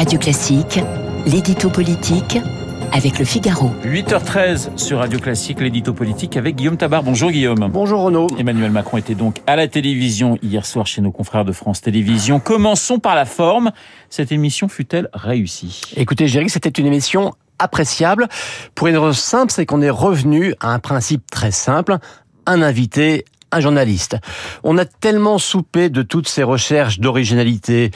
Radio Classique, l'édito politique avec le Figaro. 8h13 sur Radio Classique, l'édito politique avec Guillaume Tabar. Bonjour Guillaume. Bonjour Renaud. Emmanuel Macron était donc à la télévision hier soir chez nos confrères de France Télévisions. Commençons par la forme. Cette émission fut-elle réussie? Écoutez, que c'était une émission appréciable. Pour une raison simple, c'est qu'on est revenu à un principe très simple. Un invité, un journaliste. On a tellement soupé de toutes ces recherches d'originalité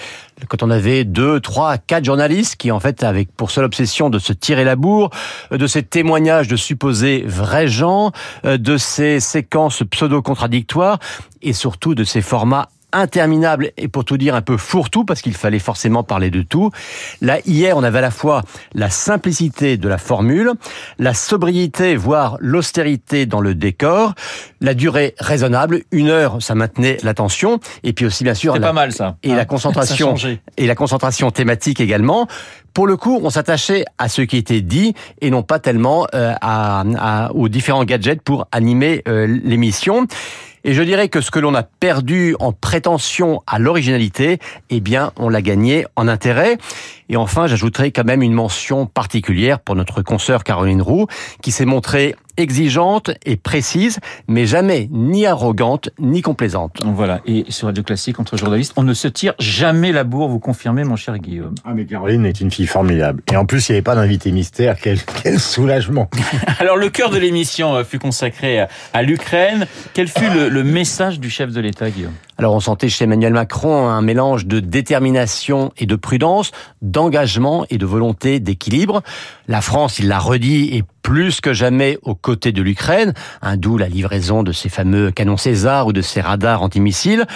quand on avait deux, trois, quatre journalistes qui en fait avaient pour seule obsession de se tirer la bourre, de ces témoignages de supposés vrais gens, de ces séquences pseudo-contradictoires et surtout de ces formats interminable et pour tout dire un peu fourre-tout parce qu'il fallait forcément parler de tout. Là, hier, on avait à la fois la simplicité de la formule, la sobriété, voire l'austérité dans le décor, la durée raisonnable, une heure, ça maintenait l'attention, et puis aussi bien sûr la, pas mal ça. et la ah, concentration et la concentration thématique également. Pour le coup, on s'attachait à ce qui était dit et non pas tellement euh, à, aux différents gadgets pour animer euh, l'émission. Et je dirais que ce que l'on a perdu en prétention à l'originalité, eh bien, on l'a gagné en intérêt. Et enfin, j'ajouterai quand même une mention particulière pour notre consoeur Caroline Roux, qui s'est montrée exigeante et précise, mais jamais ni arrogante ni complaisante. Voilà. Et sur Radio Classique, entre journalistes, on ne se tire jamais la bourre, vous confirmez, mon cher Guillaume. Ah, mais Caroline est une fille formidable. Et en plus, il n'y avait pas d'invité mystère. Quel, quel soulagement. Alors, le cœur de l'émission euh, fut consacré à l'Ukraine. Quel fut le, le message du chef de l'État, Guillaume? Alors on sentait chez Emmanuel Macron un mélange de détermination et de prudence, d'engagement et de volonté d'équilibre. La France, il l'a redit, est plus que jamais aux côtés de l'Ukraine, un d'où la livraison de ces fameux canons César ou de ces radars antimissiles.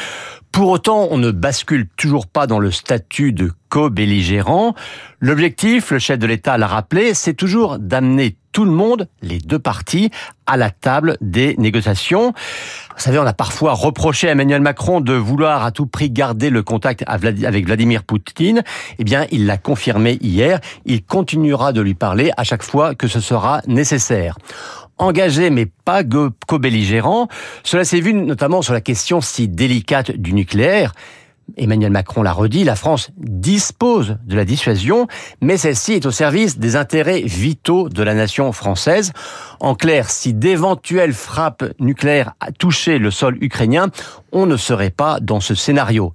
Pour autant, on ne bascule toujours pas dans le statut de co-belligérant. L'objectif, le chef de l'État l'a rappelé, c'est toujours d'amener tout le monde, les deux parties, à la table des négociations. Vous savez, on a parfois reproché à Emmanuel Macron de vouloir à tout prix garder le contact avec Vladimir Poutine. Eh bien, il l'a confirmé hier. Il continuera de lui parler à chaque fois que ce sera nécessaire engagé mais pas co-belligérant. Cela s'est vu notamment sur la question si délicate du nucléaire. Emmanuel Macron l'a redit, la France dispose de la dissuasion, mais celle-ci est au service des intérêts vitaux de la nation française. En clair, si d'éventuelles frappes nucléaires touchaient le sol ukrainien, on ne serait pas dans ce scénario.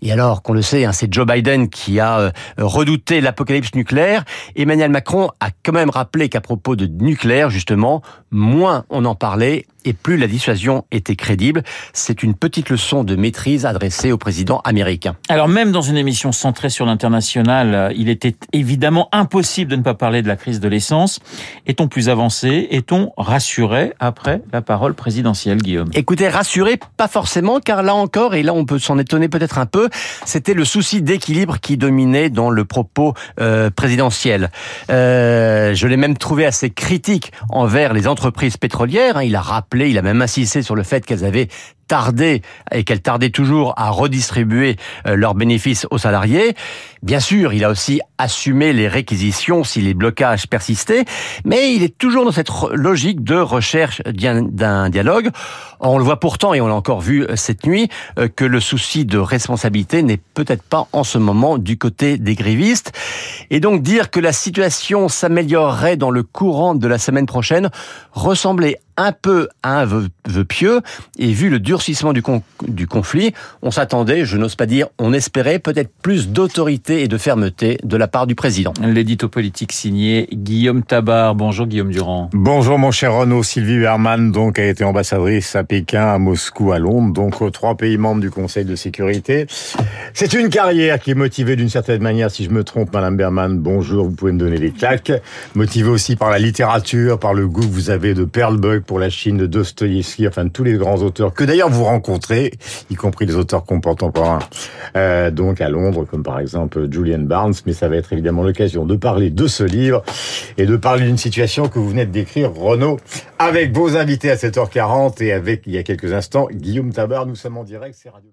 Et alors qu'on le sait, hein, c'est Joe Biden qui a euh, redouté l'apocalypse nucléaire. Emmanuel Macron a quand même rappelé qu'à propos de nucléaire, justement, moins on en parlait et plus la dissuasion était crédible. C'est une petite leçon de maîtrise adressée au président américain. Alors même dans une émission centrée sur l'international, euh, il était évidemment impossible de ne pas parler de la crise de l'essence. Est-on plus avancé? Est-on rassuré? Après la parole présidentielle, Guillaume Écoutez, rassuré, pas forcément, car là encore, et là on peut s'en étonner peut-être un peu, c'était le souci d'équilibre qui dominait dans le propos euh, présidentiel. Euh, je l'ai même trouvé assez critique envers les entreprises pétrolières. Hein. Il a rappelé, il a même insisté sur le fait qu'elles avaient tardé et qu'elles tardaient toujours à redistribuer euh, leurs bénéfices aux salariés. Bien sûr, il a aussi assumé les réquisitions si les blocages persistaient, mais il est toujours dans cette logique de recherche d'un dialogue. On le voit pourtant, et on l'a encore vu euh, cette nuit, euh, que le souci de responsabilité n'est peut-être pas en ce moment du côté des grévistes. Et donc dire que la situation s'améliorerait dans le courant de la semaine prochaine ressemblait un peu à un vœu, pieux, et vu le durcissement du, du conflit, on s'attendait, je n'ose pas dire, on espérait peut-être plus d'autorité et de fermeté de la part du président. L'édito politique signé Guillaume Tabar. Bonjour Guillaume Durand. Bonjour mon cher Renaud. Sylvie Berman donc a été ambassadrice à Pékin, à Moscou, à Londres, donc aux trois pays membres du Conseil de sécurité. C'est une carrière qui est motivée d'une certaine manière, si je me trompe, Madame Berman, bonjour, vous pouvez me donner des claques. Motivée aussi par la littérature, par le goût que vous avez de Perlbug pour la Chine, de Dostoïevski, enfin tous les grands auteurs que d'ailleurs vous rencontrez, y compris les auteurs contemporains, euh, donc à Londres, comme par exemple Julian Barnes. Mais ça va être évidemment l'occasion de parler de ce livre et de parler d'une situation que vous venez de décrire, Renaud, avec vos invités à 7h40 et avec, il y a quelques instants, Guillaume Tabar. Nous sommes en direct, c'est Radio